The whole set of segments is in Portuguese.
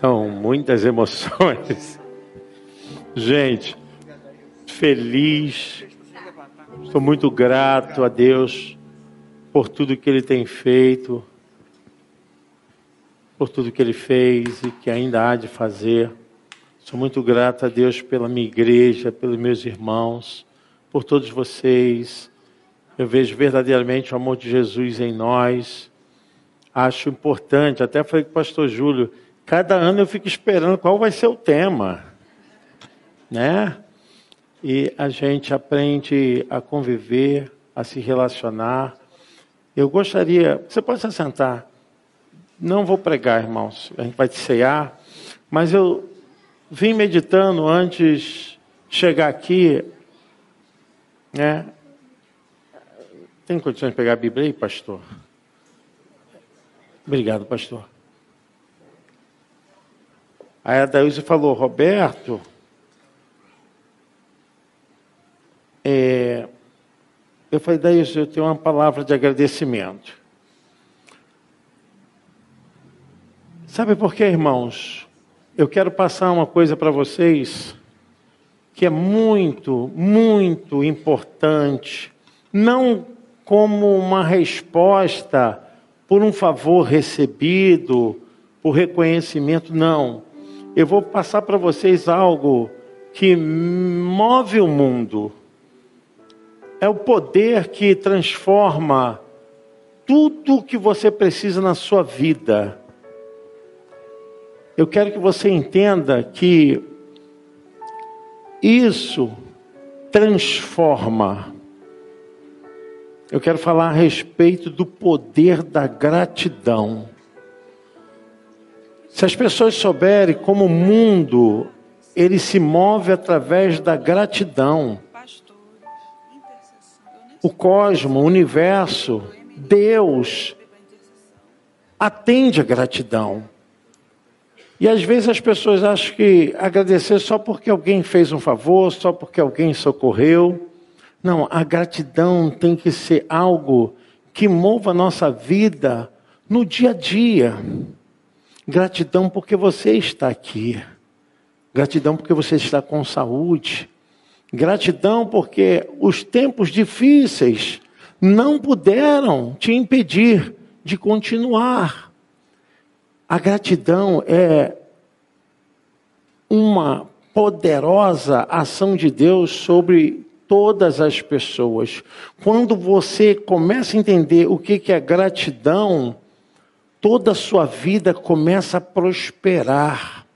São muitas emoções. Gente, feliz, estou muito grato a Deus por tudo que Ele tem feito, por tudo que Ele fez e que ainda há de fazer. Sou muito grato a Deus pela minha igreja, pelos meus irmãos, por todos vocês. Eu vejo verdadeiramente o amor de Jesus em nós. Acho importante, até falei com o pastor Júlio, cada ano eu fico esperando qual vai ser o tema, né? E a gente aprende a conviver, a se relacionar. Eu gostaria, você pode se sentar. Não vou pregar, irmãos, a gente vai te cear, mas eu vim meditando antes de chegar aqui, né? Tem condições de pegar a Bíblia aí, pastor? Obrigado, pastor. Aí a Daílze falou, Roberto, é, eu falei, Daílze, eu tenho uma palavra de agradecimento. Sabe por quê, irmãos? Eu quero passar uma coisa para vocês que é muito, muito importante, não como uma resposta por um favor recebido, por reconhecimento, não. Eu vou passar para vocês algo que move o mundo. É o poder que transforma tudo o que você precisa na sua vida eu quero que você entenda que isso transforma. Eu quero falar a respeito do poder da gratidão. Se as pessoas souberem como o mundo ele se move através da gratidão. O cosmo, o universo, Deus atende a gratidão. E às vezes as pessoas acham que agradecer só porque alguém fez um favor, só porque alguém socorreu. Não, a gratidão tem que ser algo que mova a nossa vida no dia a dia. Gratidão porque você está aqui. Gratidão porque você está com saúde. Gratidão porque os tempos difíceis não puderam te impedir de continuar. A gratidão é uma poderosa ação de Deus sobre todas as pessoas. Quando você começa a entender o que é gratidão, toda a sua vida começa a prosperar.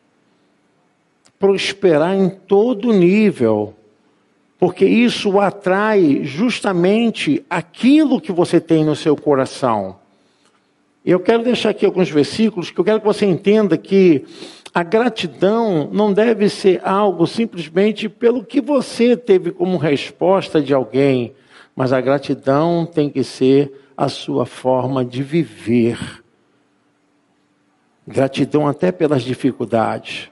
Prosperar em todo nível. Porque isso atrai justamente aquilo que você tem no seu coração. Eu quero deixar aqui alguns versículos que eu quero que você entenda que a gratidão não deve ser algo simplesmente pelo que você teve como resposta de alguém, mas a gratidão tem que ser a sua forma de viver. Gratidão até pelas dificuldades.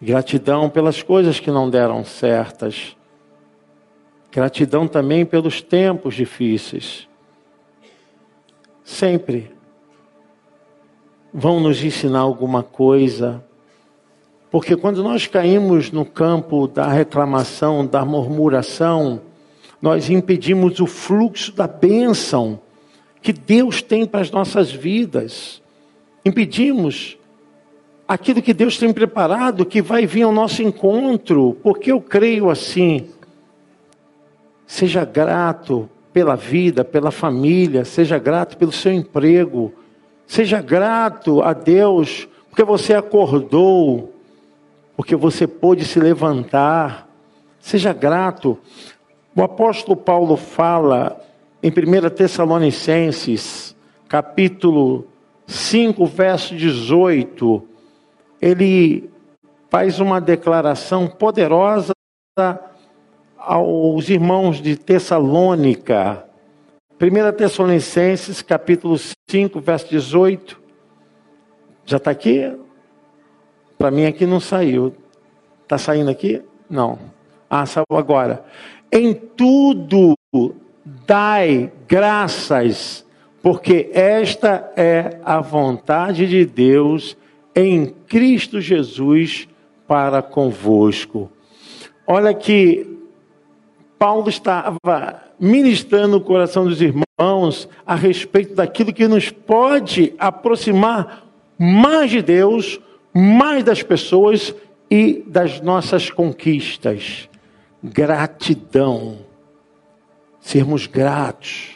Gratidão pelas coisas que não deram certas. Gratidão também pelos tempos difíceis sempre vão nos ensinar alguma coisa. Porque quando nós caímos no campo da reclamação, da murmuração, nós impedimos o fluxo da bênção que Deus tem para as nossas vidas. Impedimos aquilo que Deus tem preparado, que vai vir ao nosso encontro, porque eu creio assim. Seja grato pela vida, pela família, seja grato pelo seu emprego, seja grato a Deus porque você acordou, porque você pôde se levantar, seja grato. O apóstolo Paulo fala em 1 Tessalonicenses, capítulo 5, verso 18, ele faz uma declaração poderosa aos irmãos de Tessalônica. 1 Tessalonicenses, capítulo 5, verso 18. Já está aqui? Para mim aqui não saiu. Está saindo aqui? Não. Ah, saiu agora. Em tudo dai graças, porque esta é a vontade de Deus em Cristo Jesus para convosco. Olha que Paulo estava ministrando o coração dos irmãos a respeito daquilo que nos pode aproximar mais de Deus, mais das pessoas e das nossas conquistas. Gratidão. Sermos gratos.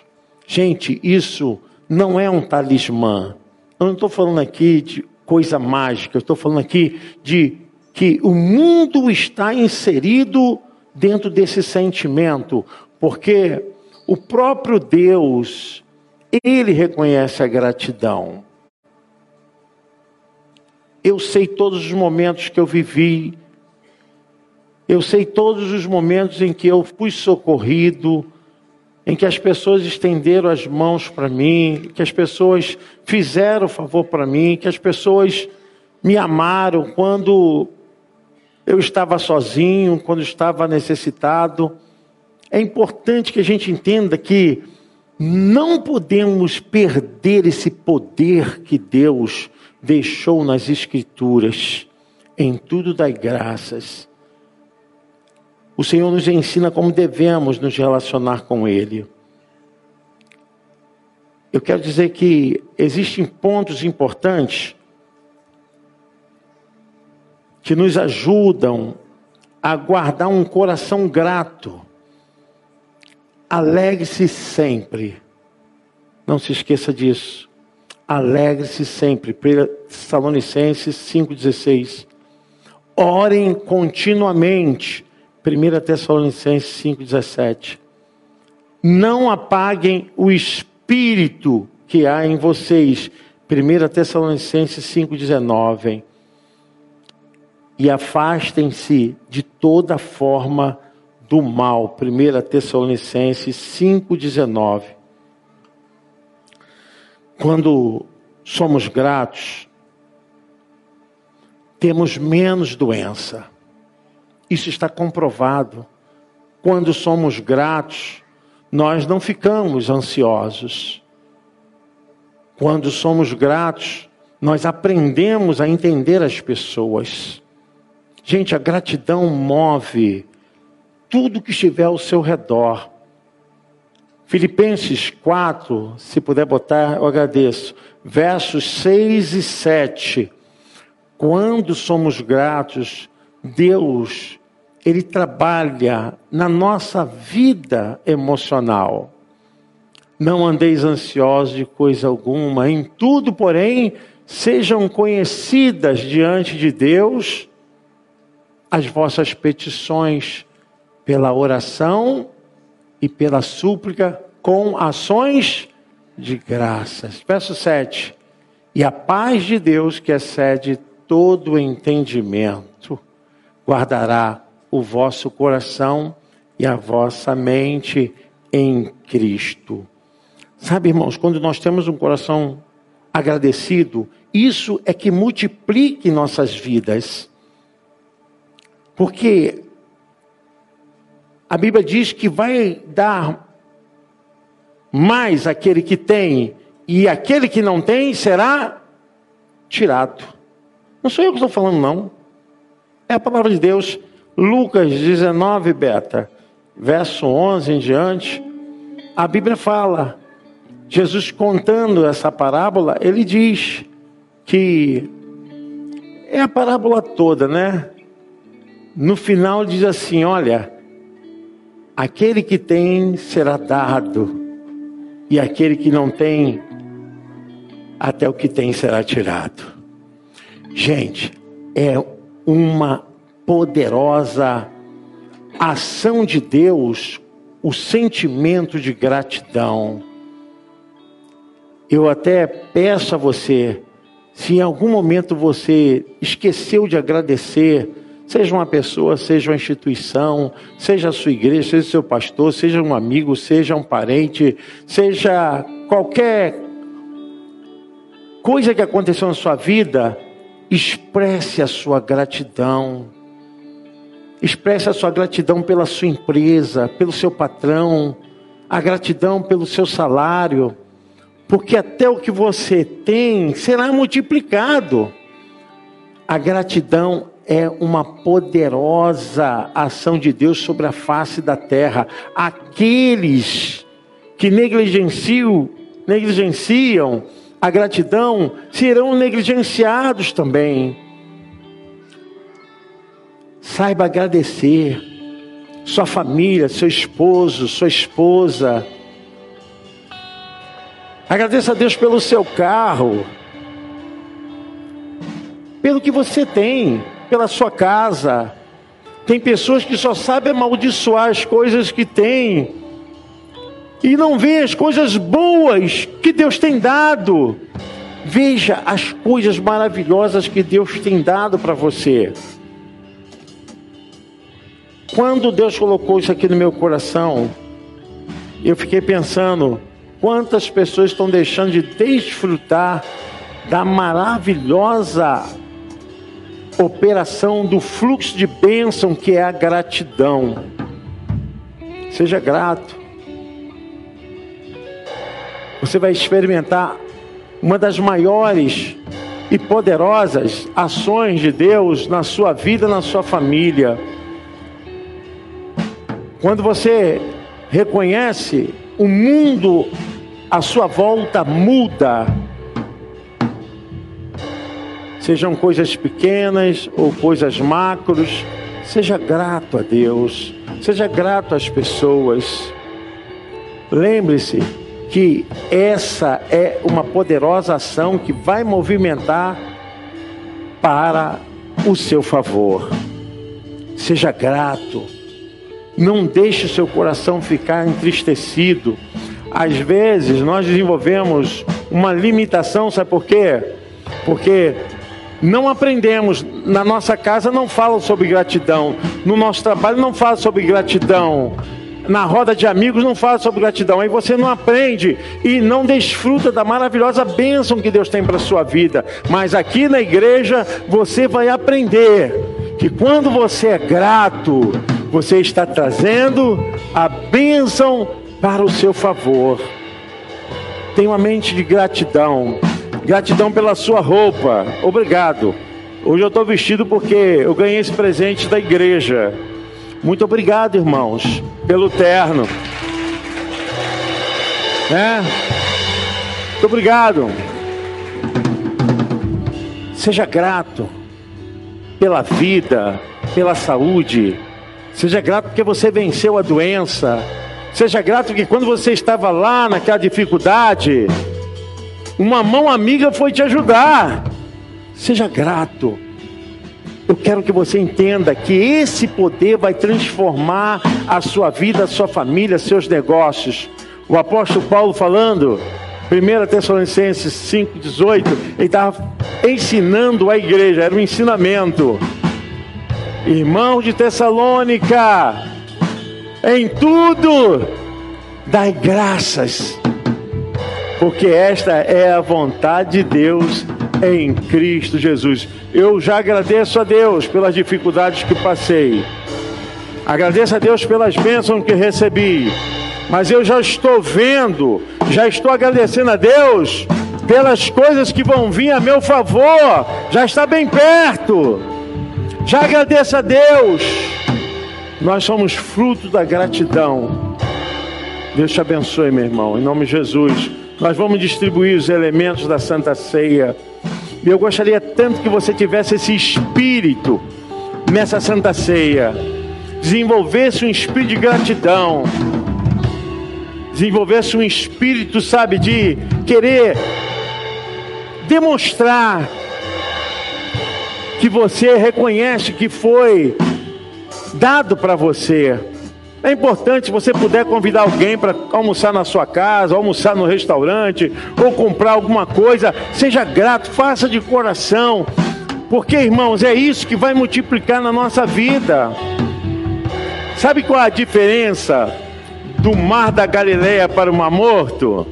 Gente, isso não é um talismã. Eu não estou falando aqui de coisa mágica, eu estou falando aqui de que o mundo está inserido dentro desse sentimento, porque o próprio Deus, ele reconhece a gratidão. Eu sei todos os momentos que eu vivi, eu sei todos os momentos em que eu fui socorrido, em que as pessoas estenderam as mãos para mim, que as pessoas fizeram favor para mim, que as pessoas me amaram quando eu estava sozinho, quando estava necessitado. É importante que a gente entenda que não podemos perder esse poder que Deus deixou nas Escrituras. Em tudo dai graças. O Senhor nos ensina como devemos nos relacionar com Ele. Eu quero dizer que existem pontos importantes que nos ajudam a guardar um coração grato. Alegre-se sempre. Não se esqueça disso. Alegre-se sempre. Tessalonicenses 5,16. Orem continuamente. 1 Tessalonicenses 5,17. Não apaguem o espírito que há em vocês. 1 Tessalonicenses 5,19 e afastem-se de toda forma do mal. 1 Tessalonicenses 5,19. Quando somos gratos, temos menos doença. Isso está comprovado. Quando somos gratos, nós não ficamos ansiosos. Quando somos gratos, nós aprendemos a entender as pessoas. Gente, a gratidão move tudo que estiver ao seu redor. Filipenses 4, se puder botar, eu agradeço. Versos 6 e 7. Quando somos gratos, Deus, Ele trabalha na nossa vida emocional. Não andeis ansiosos de coisa alguma, em tudo, porém, sejam conhecidas diante de Deus as vossas petições pela oração e pela súplica com ações de graças. Verso 7. E a paz de Deus, que excede todo entendimento, guardará o vosso coração e a vossa mente em Cristo. Sabe, irmãos, quando nós temos um coração agradecido, isso é que multiplique nossas vidas. Porque a Bíblia diz que vai dar mais aquele que tem, e aquele que não tem será tirado. Não sou eu que estou falando, não. É a palavra de Deus. Lucas 19, beta, verso 11 em diante. A Bíblia fala, Jesus contando essa parábola, ele diz que é a parábola toda, né? no final diz assim: olha, aquele que tem será dado, e aquele que não tem, até o que tem será tirado. Gente, é uma poderosa ação de Deus, o sentimento de gratidão. Eu até peço a você, se em algum momento você esqueceu de agradecer, Seja uma pessoa, seja uma instituição, seja a sua igreja, seja o seu pastor, seja um amigo, seja um parente, seja qualquer coisa que aconteceu na sua vida, expresse a sua gratidão. Expresse a sua gratidão pela sua empresa, pelo seu patrão, a gratidão pelo seu salário, porque até o que você tem será multiplicado. A gratidão é uma poderosa ação de Deus sobre a face da terra. Aqueles que negligenciam, negligenciam a gratidão serão negligenciados também. Saiba agradecer sua família, seu esposo, sua esposa. Agradeça a Deus pelo seu carro, pelo que você tem pela sua casa. Tem pessoas que só sabem amaldiçoar as coisas que têm e não vê as coisas boas que Deus tem dado. Veja as coisas maravilhosas que Deus tem dado para você. Quando Deus colocou isso aqui no meu coração, eu fiquei pensando quantas pessoas estão deixando de desfrutar da maravilhosa operação do fluxo de bênção que é a gratidão. Seja grato. Você vai experimentar uma das maiores e poderosas ações de Deus na sua vida, na sua família. Quando você reconhece o mundo à sua volta muda sejam coisas pequenas ou coisas macros, seja grato a Deus, seja grato às pessoas. Lembre-se que essa é uma poderosa ação que vai movimentar para o seu favor. Seja grato. Não deixe o seu coração ficar entristecido. Às vezes nós desenvolvemos uma limitação, sabe por quê? Porque não aprendemos, na nossa casa não falam sobre gratidão, no nosso trabalho não fala sobre gratidão, na roda de amigos não fala sobre gratidão, aí você não aprende e não desfruta da maravilhosa bênção que Deus tem para a sua vida. Mas aqui na igreja você vai aprender que quando você é grato, você está trazendo a bênção para o seu favor. Tenha uma mente de gratidão. Gratidão pela sua roupa. Obrigado. Hoje eu estou vestido porque eu ganhei esse presente da igreja. Muito obrigado, irmãos, pelo terno. É. Muito obrigado. Seja grato pela vida, pela saúde. Seja grato porque você venceu a doença. Seja grato que quando você estava lá naquela dificuldade, uma mão amiga foi te ajudar. Seja grato. Eu quero que você entenda que esse poder vai transformar a sua vida, a sua família, seus negócios. O apóstolo Paulo falando, 1 Tessalonicenses 5,18, ele estava ensinando a igreja, era um ensinamento. Irmão de Tessalônica, em tudo, dai graças porque esta é a vontade de Deus em Cristo Jesus. Eu já agradeço a Deus pelas dificuldades que passei, agradeço a Deus pelas bênçãos que recebi, mas eu já estou vendo, já estou agradecendo a Deus pelas coisas que vão vir a meu favor, já está bem perto. Já agradeço a Deus. Nós somos fruto da gratidão. Deus te abençoe, meu irmão, em nome de Jesus. Nós vamos distribuir os elementos da Santa Ceia. E eu gostaria tanto que você tivesse esse espírito nessa Santa Ceia. Desenvolvesse um espírito de gratidão. Desenvolvesse um espírito, sabe, de querer demonstrar que você reconhece que foi dado para você é importante você puder convidar alguém para almoçar na sua casa, almoçar no restaurante, ou comprar alguma coisa. Seja grato, faça de coração. Porque, irmãos, é isso que vai multiplicar na nossa vida. Sabe qual a diferença do mar da Galileia para o mar morto?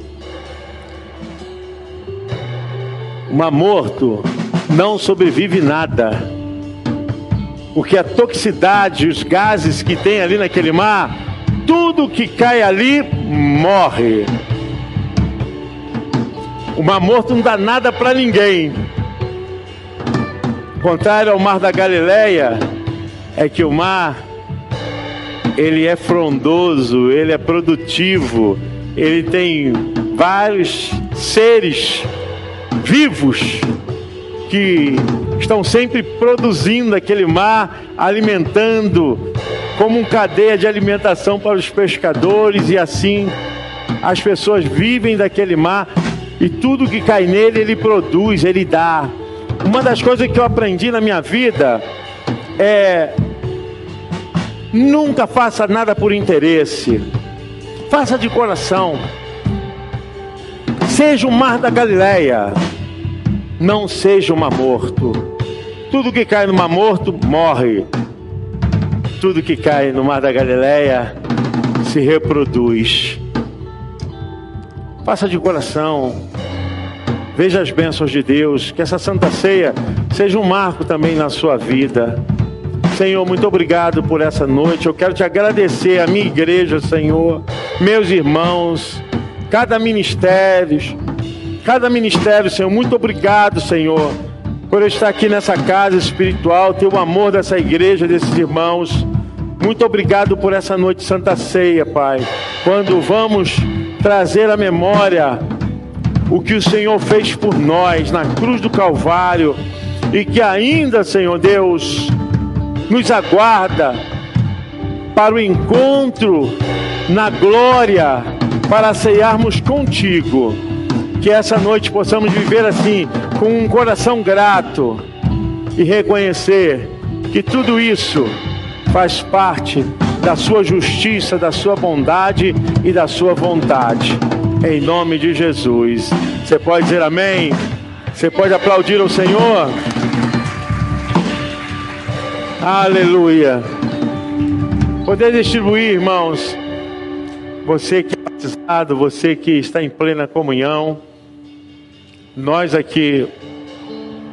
O mar morto não sobrevive nada porque a toxicidade, os gases que tem ali naquele mar, tudo que cai ali morre. O mar morto não dá nada para ninguém. Contrário ao mar da Galileia, é que o mar ele é frondoso, ele é produtivo, ele tem vários seres vivos que estão sempre produzindo aquele mar, alimentando como uma cadeia de alimentação para os pescadores e assim as pessoas vivem daquele mar e tudo que cai nele ele produz, ele dá. Uma das coisas que eu aprendi na minha vida é nunca faça nada por interesse. Faça de coração. Seja o mar da Galileia. Não seja um morto. Tudo que cai no mar morto morre. Tudo que cai no mar da Galileia se reproduz. Faça de coração. Veja as bênçãos de Deus. Que essa Santa Ceia seja um marco também na sua vida. Senhor, muito obrigado por essa noite. Eu quero te agradecer, a minha igreja, Senhor, meus irmãos, cada ministério, cada ministério, Senhor. Muito obrigado, Senhor, por estar aqui nessa casa espiritual, ter o amor dessa igreja, desses irmãos. Muito obrigado por essa noite Santa Ceia, Pai. Quando vamos trazer à memória o que o Senhor fez por nós na cruz do Calvário e que ainda, Senhor Deus, nos aguarda para o encontro na glória, para ceiarmos contigo. Que essa noite possamos viver assim, com um coração grato e reconhecer que tudo isso faz parte da sua justiça, da sua bondade e da sua vontade. Em nome de Jesus. Você pode dizer amém? Você pode aplaudir o Senhor? Aleluia. Poder distribuir, irmãos. Você que batizado, você que está em plena comunhão. Nós aqui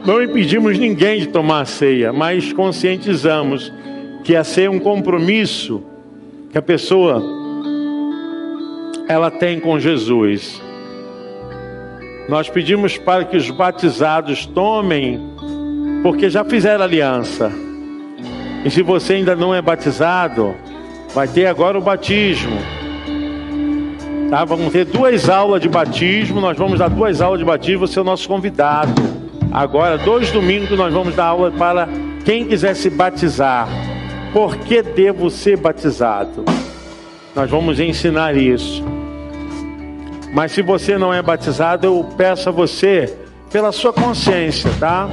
não impedimos ninguém de tomar a ceia, mas conscientizamos que a ceia é um compromisso que a pessoa ela tem com Jesus. Nós pedimos para que os batizados tomem, porque já fizeram aliança. E se você ainda não é batizado, vai ter agora o batismo. Tá? Vamos ter duas aulas de batismo. Nós vamos dar duas aulas de batismo. Você é o nosso convidado. Agora, dois domingos, nós vamos dar aula para quem quiser se batizar. Por que devo ser batizado? Nós vamos ensinar isso. Mas se você não é batizado, eu peço a você, pela sua consciência, tá?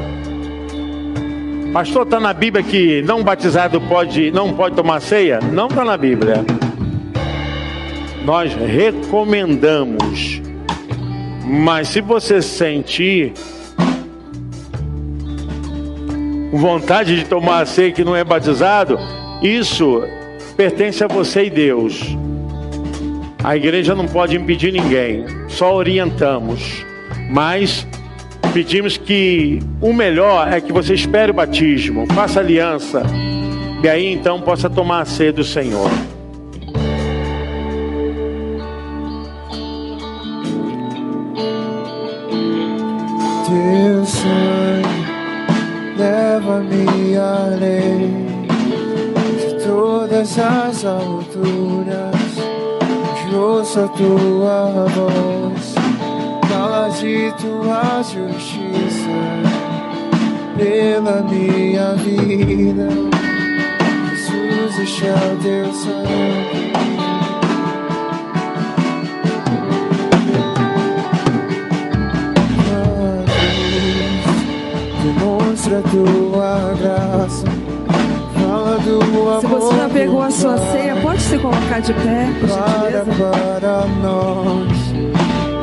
Pastor, está na Bíblia que não batizado pode, não pode tomar ceia? Não está na Bíblia. Nós recomendamos. Mas se você sentir vontade de tomar a ceia que não é batizado, isso pertence a você e Deus. A igreja não pode impedir ninguém, só orientamos. Mas Pedimos que o melhor é que você espere o batismo, faça aliança, e aí então possa tomar a sede do Senhor. Todas as alturas, ouço a tua voz de tua justiça pela minha vida. Jesus, este é o teu sangue. demonstra tua graça. Se você já pegou a sua ceia, pode se colocar de pé, por gentileza. Para nós,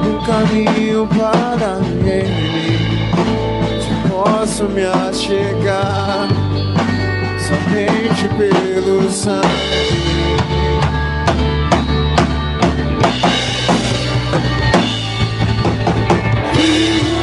um caminho para ele. Te posso me achegar somente pelo sangue. Thank you.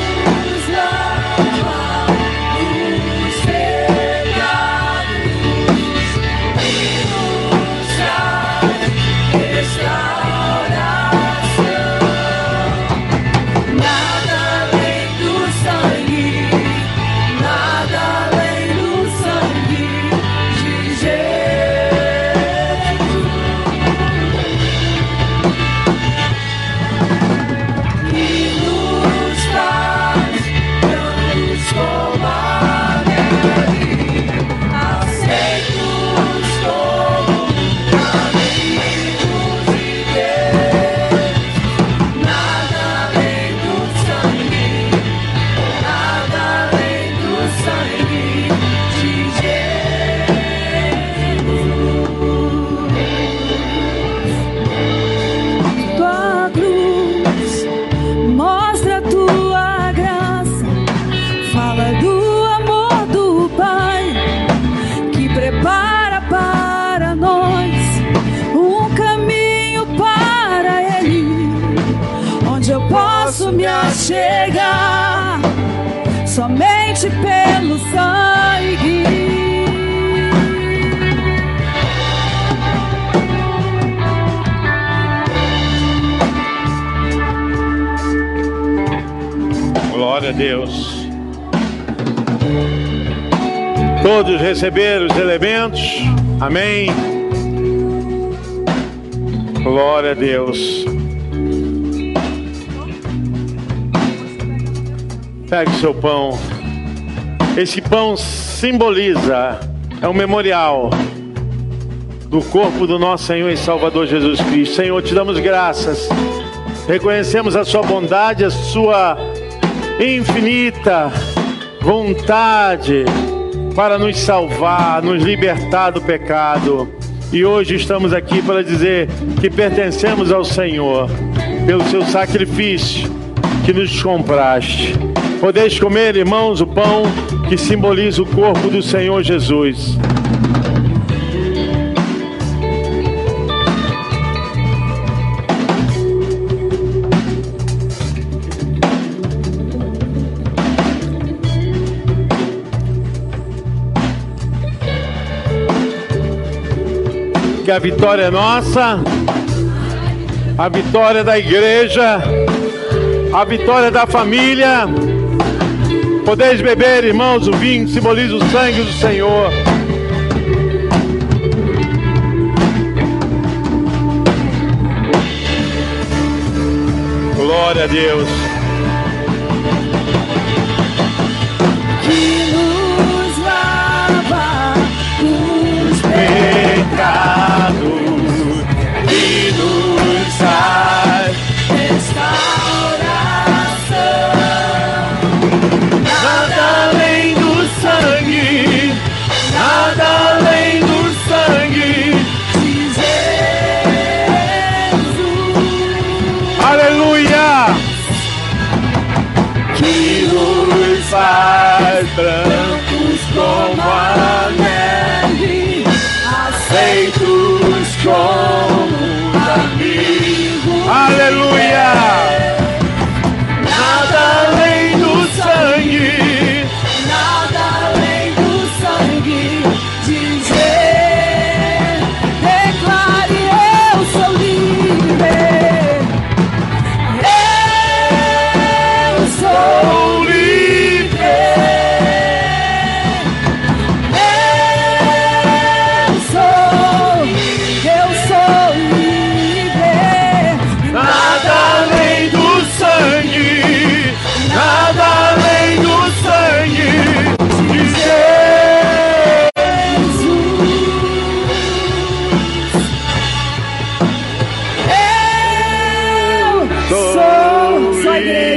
Chega somente pelo sangue. Glória a Deus. Todos receberam os elementos? Amém. Glória a Deus. Pegue seu pão. Esse pão simboliza, é um memorial do corpo do nosso Senhor e Salvador Jesus Cristo. Senhor, te damos graças. Reconhecemos a sua bondade, a sua infinita vontade para nos salvar, nos libertar do pecado. E hoje estamos aqui para dizer que pertencemos ao Senhor pelo seu sacrifício que nos compraste. Podeis comer, irmãos, o pão que simboliza o corpo do Senhor Jesus. Que a vitória é nossa, a vitória da igreja, a vitória da família. Podeis beber, irmãos, o vinho simboliza o sangue do Senhor. Glória a Deus.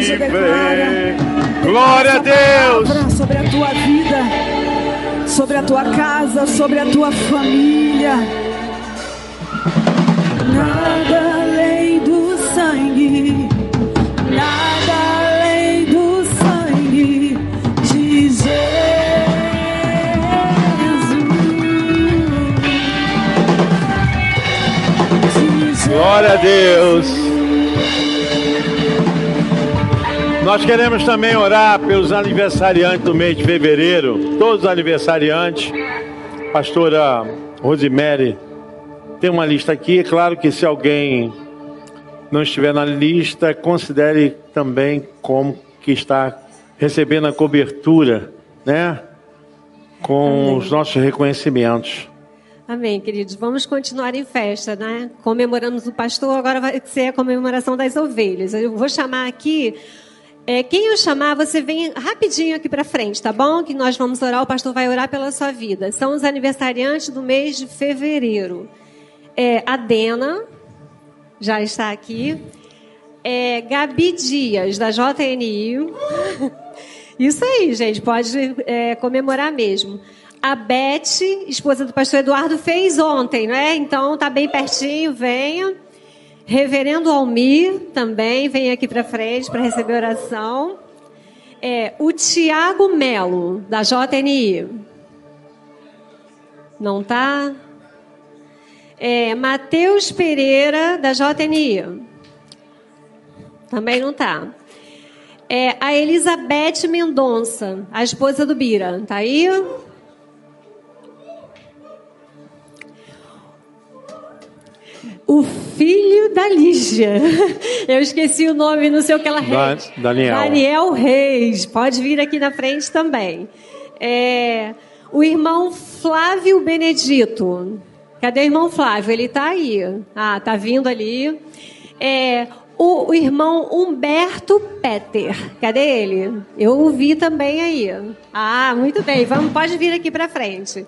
Igreja declara. Glória a Deus. sobre a tua vida, sobre a tua casa, sobre a tua família. Nada além do sangue, nada além do sangue de Jesus. Glória a Deus. Nós queremos também orar pelos aniversariantes do mês de fevereiro, todos os aniversariantes. Pastora Rosemary tem uma lista aqui. É claro que se alguém não estiver na lista, considere também como que está recebendo a cobertura, né? Com os nossos reconhecimentos. Amém, queridos. Vamos continuar em festa, né? Comemoramos o pastor, agora vai ser a comemoração das ovelhas. Eu vou chamar aqui. É, quem eu chamar, você vem rapidinho aqui para frente, tá bom? Que nós vamos orar, o pastor vai orar pela sua vida. São os aniversariantes do mês de fevereiro. É, a Dena já está aqui. É, Gabi Dias, da JNI. Isso aí, gente, pode é, comemorar mesmo. A Beth, esposa do pastor Eduardo, fez ontem, né? Então tá bem pertinho, venha. Reverendo Almir também vem aqui para frente para receber oração. É, o Tiago Melo, da JNI. Não tá? É, Matheus Pereira, da JNI. Também não tá. É a Elizabeth Mendonça, a esposa do Bira. Tá aí? O filho da Lígia. Eu esqueci o nome, não sei o que ela Da- Daniel. Daniel Reis. Pode vir aqui na frente também. É, o irmão Flávio Benedito. Cadê o irmão Flávio? Ele está aí. Ah, tá vindo ali. É, o, o irmão Humberto Peter. Cadê ele? Eu o vi também aí. Ah, muito bem. Vamos, pode vir aqui para frente.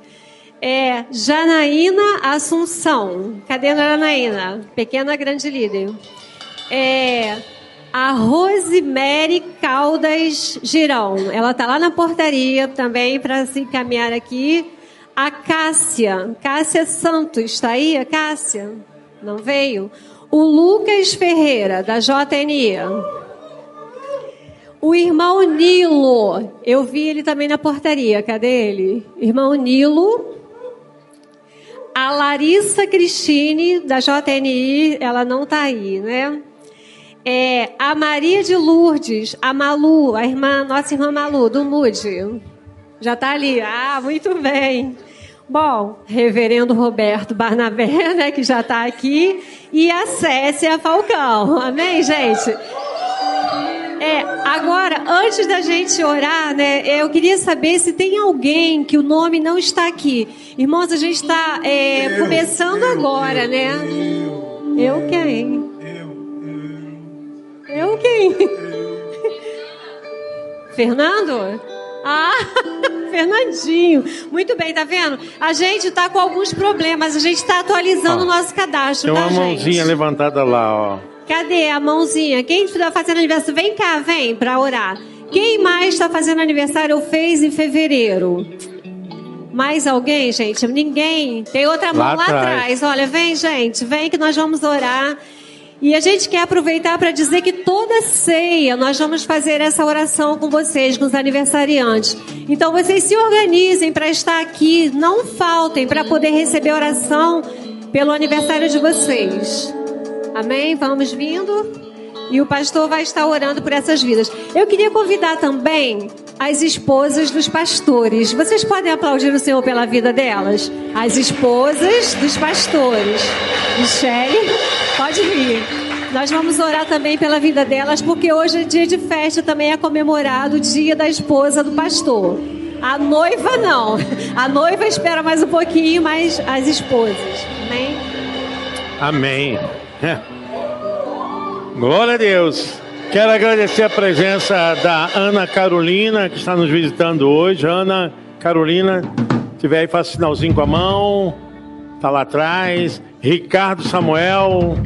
É, Janaína Assunção. Cadê a Janaína? Pequena grande líder. É, a Rosemary Caldas Girão. Ela está lá na portaria também para se encaminhar aqui. A Cássia. Cássia Santos. Está aí a Cássia? Não veio? O Lucas Ferreira, da JNI. O irmão Nilo. Eu vi ele também na portaria. Cadê ele? Irmão Nilo. A Larissa Cristine, da JNI, ela não está aí, né? É, a Maria de Lourdes, a Malu, a irmã, nossa irmã Malu, do MUD. Já está ali. Ah, muito bem. Bom, reverendo Roberto Barnabé, né, que já está aqui, e a Cécia Falcão. Amém, gente? É, agora, antes da gente orar, né, eu queria saber se tem alguém que o nome não está aqui. Irmãos, a gente está é, começando agora, né? Eu quem? Eu quem? Fernando? Ah, Fernandinho. Muito bem, tá vendo? A gente tá com alguns problemas, a gente tá atualizando Ó, o nosso cadastro, Tem tá, uma mãozinha gente? levantada lá, ó. Cadê a mãozinha? Quem está fazendo aniversário? Vem cá, vem para orar. Quem mais está fazendo aniversário ou fez em fevereiro? Mais alguém, gente? Ninguém? Tem outra mão Lá lá, atrás. atrás. Olha, vem, gente, vem que nós vamos orar. E a gente quer aproveitar para dizer que toda ceia nós vamos fazer essa oração com vocês, com os aniversariantes. Então vocês se organizem para estar aqui, não faltem para poder receber oração pelo aniversário de vocês. Amém? Vamos vindo. E o pastor vai estar orando por essas vidas. Eu queria convidar também as esposas dos pastores. Vocês podem aplaudir o Senhor pela vida delas? As esposas dos pastores. Michele, pode vir. Nós vamos orar também pela vida delas, porque hoje é dia de festa, também é comemorado o dia da esposa do pastor. A noiva não. A noiva espera mais um pouquinho, mas as esposas. Amém? Amém. É. Glória a Deus. Quero agradecer a presença da Ana Carolina, que está nos visitando hoje. Ana Carolina, se tiver aí, faça sinalzinho com a mão. Está lá atrás. Ricardo Samuel.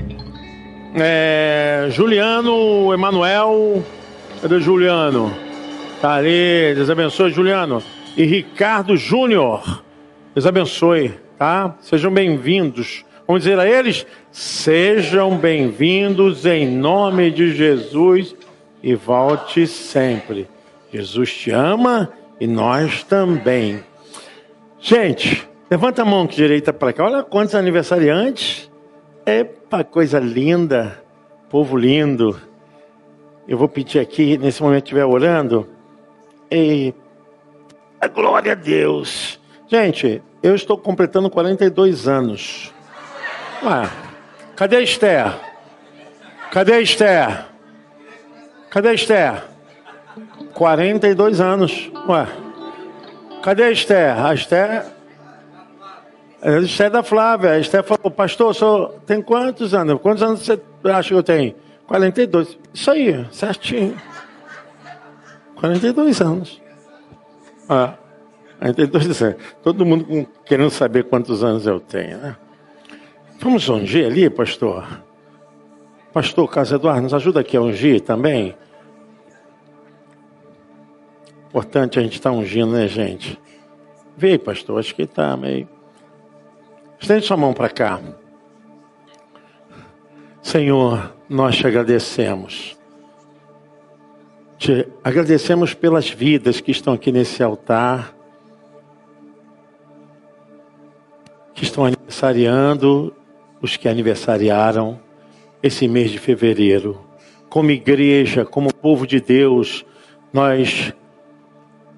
É, Juliano Emanuel. Cadê o Juliano? Tá ali. Deus abençoe, Juliano. E Ricardo Júnior. Deus abençoe, tá? Sejam bem-vindos. Vamos dizer a eles: sejam bem-vindos em nome de Jesus e volte sempre. Jesus te ama e nós também. Gente, levanta a mão direita para cá. Olha quantos aniversariantes. Epa, coisa linda. Povo lindo. Eu vou pedir aqui, nesse momento que estiver orando. E glória a Deus. Gente, eu estou completando 42 anos. Ué, cadê a Esther? Cadê a Esther? Cadê a Esther? 42 anos. Ué, cadê a Esther? A Esther. A Esther é da Flávia. A Esther falou, pastor, senhor tem quantos anos? Quantos anos você acha que eu tenho? 42. Isso aí, certinho. 42 anos. Ah, 42 anos. Todo mundo querendo saber quantos anos eu tenho, né? Vamos ungir ali, pastor? Pastor Carlos Eduardo, nos ajuda aqui a ungir também? Importante a gente estar ungindo, né, gente? Vê, pastor, acho que está meio. Estende sua mão para cá. Senhor, nós te agradecemos. Te agradecemos pelas vidas que estão aqui nesse altar, que estão aniversariando, os que aniversariaram esse mês de fevereiro. como igreja, como povo de Deus, nós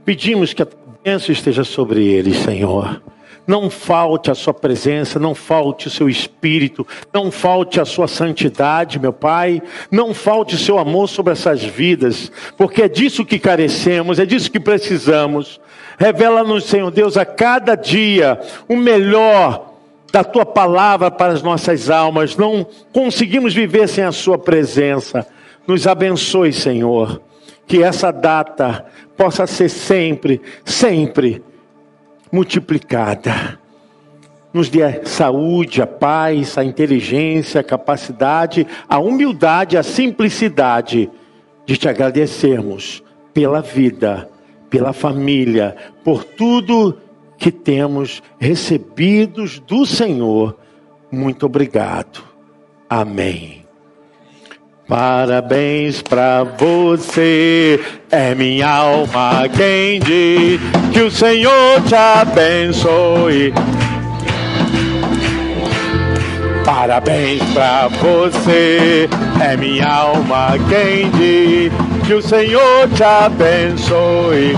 pedimos que a bênção esteja sobre eles, Senhor. Não falte a sua presença, não falte o seu espírito, não falte a sua santidade, meu Pai, não falte o seu amor sobre essas vidas, porque é disso que carecemos, é disso que precisamos. Revela-nos, Senhor Deus, a cada dia o melhor da tua palavra para as nossas almas. Não conseguimos viver sem a sua presença. Nos abençoe, Senhor, que essa data possa ser sempre, sempre multiplicada. Nos dê a saúde, a paz, a inteligência, a capacidade, a humildade, a simplicidade de te agradecermos pela vida, pela família, por tudo que temos recebidos do Senhor. Muito obrigado. Amém. Parabéns pra você, é minha alma quem diz que o Senhor te abençoe. Parabéns pra você, é minha alma quem diz que o Senhor te abençoe.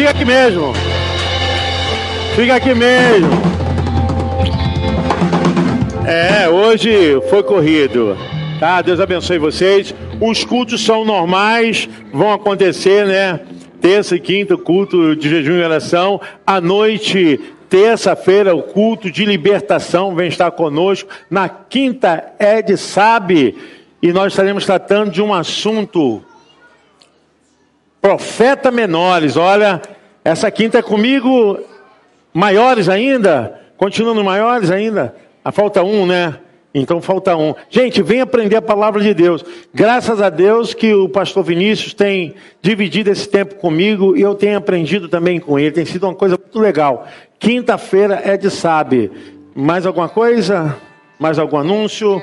Fica aqui mesmo. Fica aqui mesmo. É, hoje foi corrido. Tá? Deus abençoe vocês. Os cultos são normais, vão acontecer, né? Terça e quinta, culto de jejum e oração. À noite, terça-feira, o culto de libertação vem estar conosco. Na quinta, Ed sabe, e nós estaremos tratando de um assunto. Profeta menores, olha, essa quinta é comigo, maiores ainda, continuando maiores ainda. Ah, falta um, né? Então falta um. Gente, vem aprender a palavra de Deus. Graças a Deus que o pastor Vinícius tem dividido esse tempo comigo e eu tenho aprendido também com ele. Tem sido uma coisa muito legal. Quinta-feira é de sabe. Mais alguma coisa? Mais algum anúncio?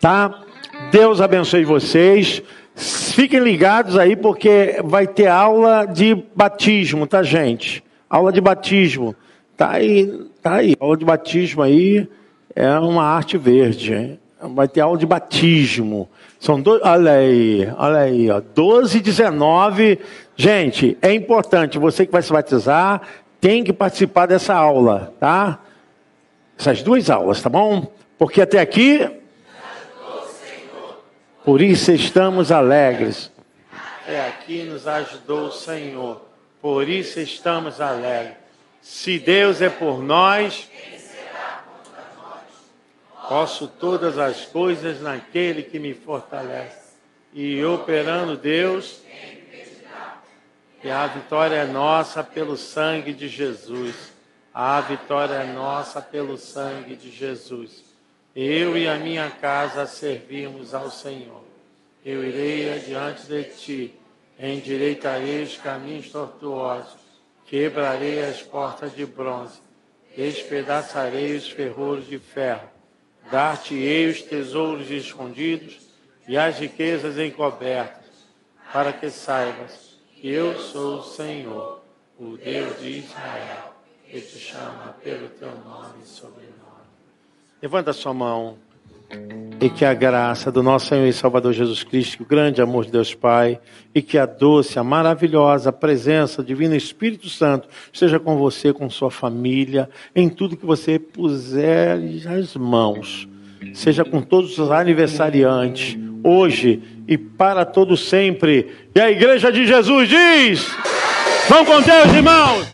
Tá? Deus abençoe vocês. Fiquem ligados aí porque vai ter aula de batismo, tá, gente? Aula de batismo. Tá aí, tá aí. Aula de batismo aí é uma arte verde. Hein? Vai ter aula de batismo. São dois, olha aí, olha aí, ó, 12 e 19. Gente, é importante, você que vai se batizar, tem que participar dessa aula, tá? Essas duas aulas, tá bom? Porque até aqui. Por isso estamos alegres. Até aqui nos ajudou o Senhor. Por isso estamos alegres. Se Deus é por nós, posso todas as coisas naquele que me fortalece. E operando Deus, e a vitória é nossa pelo sangue de Jesus. A vitória é nossa pelo sangue de Jesus. Eu e a minha casa servimos ao Senhor. Eu irei adiante de ti, endireitarei os caminhos tortuosos Quebrarei as portas de bronze, despedaçarei os ferros de ferro, dar-te-ei os tesouros escondidos e as riquezas encobertas, para que saibas que eu sou o Senhor, o Deus de Israel, que te chama pelo teu nome e sobrenome. Levanta sua mão e que a graça do nosso Senhor e Salvador Jesus Cristo, o grande amor de Deus Pai, e que a doce, a maravilhosa presença divina Espírito Santo esteja com você, com sua família, em tudo que você puser as mãos. Seja com todos os aniversariantes, hoje e para todo sempre. E a igreja de Jesus diz: Vão com Deus, irmãos!